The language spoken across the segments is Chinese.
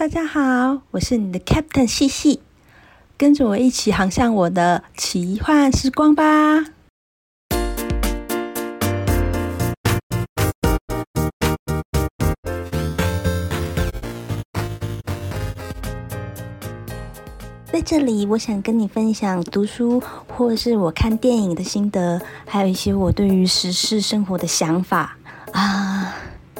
大家好，我是你的 Captain 细细，跟着我一起航向我的奇幻时光吧。在这里，我想跟你分享读书，或是我看电影的心得，还有一些我对于时事生活的想法啊。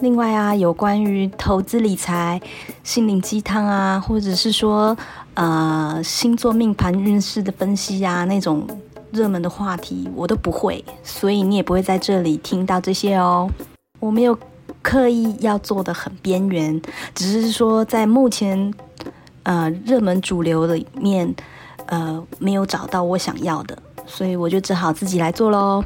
另外啊，有关于投资理财、心灵鸡汤啊，或者是说呃星座命盘运势的分析啊，那种热门的话题我都不会，所以你也不会在这里听到这些哦。我没有刻意要做的很边缘，只是说在目前呃热门主流里面呃没有找到我想要的，所以我就只好自己来做喽。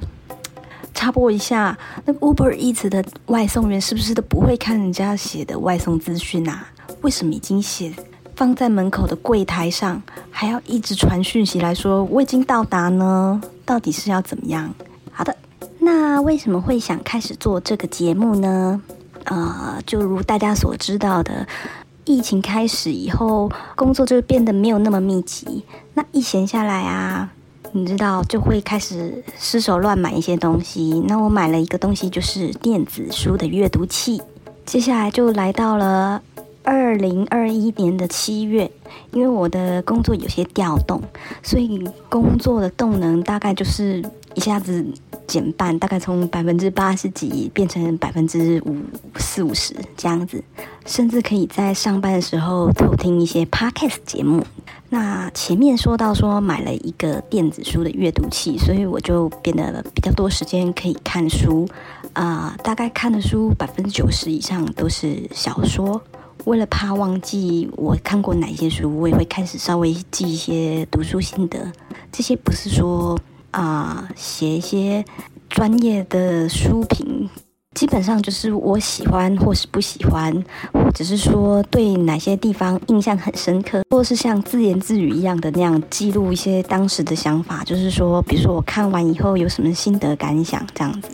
插播一下，那个 Uber Eats 的外送员是不是都不会看人家写的外送资讯啊？为什么已经写放在门口的柜台上，还要一直传讯息来说我已经到达呢？到底是要怎么样？好的，那为什么会想开始做这个节目呢？呃，就如大家所知道的，疫情开始以后，工作就变得没有那么密集，那一闲下来啊。你知道就会开始失手乱买一些东西。那我买了一个东西，就是电子书的阅读器。接下来就来到了二零二一年的七月，因为我的工作有些调动，所以工作的动能大概就是一下子减半，大概从百分之八十几变成百分之五四五十这样子，甚至可以在上班的时候偷听一些 podcast 节目。那前面说到说买了一个电子书的阅读器，所以我就变得比较多时间可以看书，啊，大概看的书百分之九十以上都是小说。为了怕忘记我看过哪些书，我也会开始稍微记一些读书心得。这些不是说啊写一些专业的书评。基本上就是我喜欢或是不喜欢，或者是说对哪些地方印象很深刻，或是像自言自语一样的那样记录一些当时的想法。就是说，比如说我看完以后有什么心得感想，这样子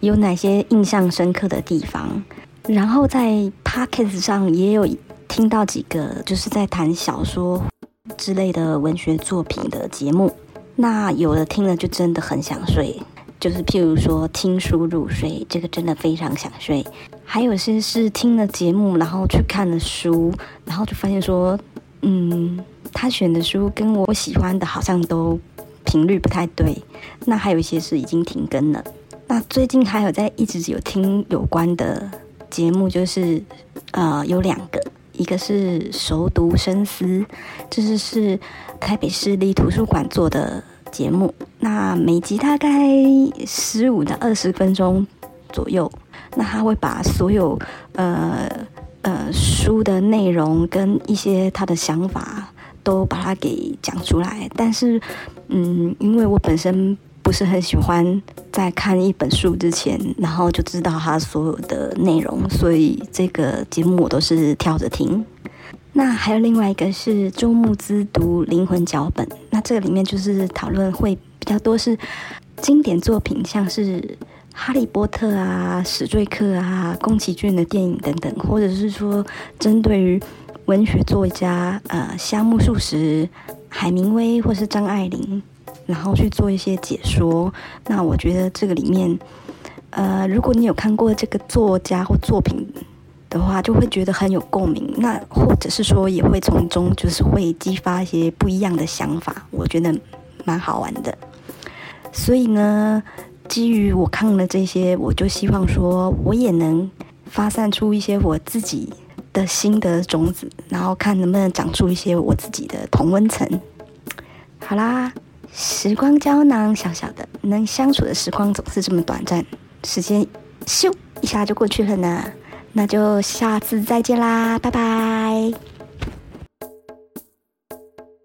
有哪些印象深刻的地方。然后在 Pockets 上也有听到几个就是在谈小说之类的文学作品的节目，那有的听了就真的很想睡。就是譬如说听书入睡，这个真的非常想睡。还有些是听了节目，然后去看了书，然后就发现说，嗯，他选的书跟我喜欢的好像都频率不太对。那还有一些是已经停更了。那最近还有在一直有听有关的节目，就是呃有两个，一个是熟读深思，这是是台北市立图书馆做的。节目那每集大概十五到二十分钟左右，那他会把所有呃呃书的内容跟一些他的想法都把它给讲出来。但是嗯，因为我本身不是很喜欢在看一本书之前，然后就知道他所有的内容，所以这个节目我都是跳着听。那还有另外一个是周牧之读灵魂脚本，那这个里面就是讨论会比较多是经典作品，像是《哈利波特》啊、史瑞克啊、宫崎骏的电影等等，或者是说针对于文学作家呃夏目漱石、海明威或是张爱玲，然后去做一些解说。那我觉得这个里面，呃，如果你有看过这个作家或作品。的话就会觉得很有共鸣，那或者是说也会从中就是会激发一些不一样的想法，我觉得蛮好玩的。所以呢，基于我看了这些，我就希望说我也能发散出一些我自己的心得种子，然后看能不能长出一些我自己的同温层。好啦，时光胶囊小小的，能相处的时光总是这么短暂，时间咻一下就过去了呢。那就下次再见啦，拜拜。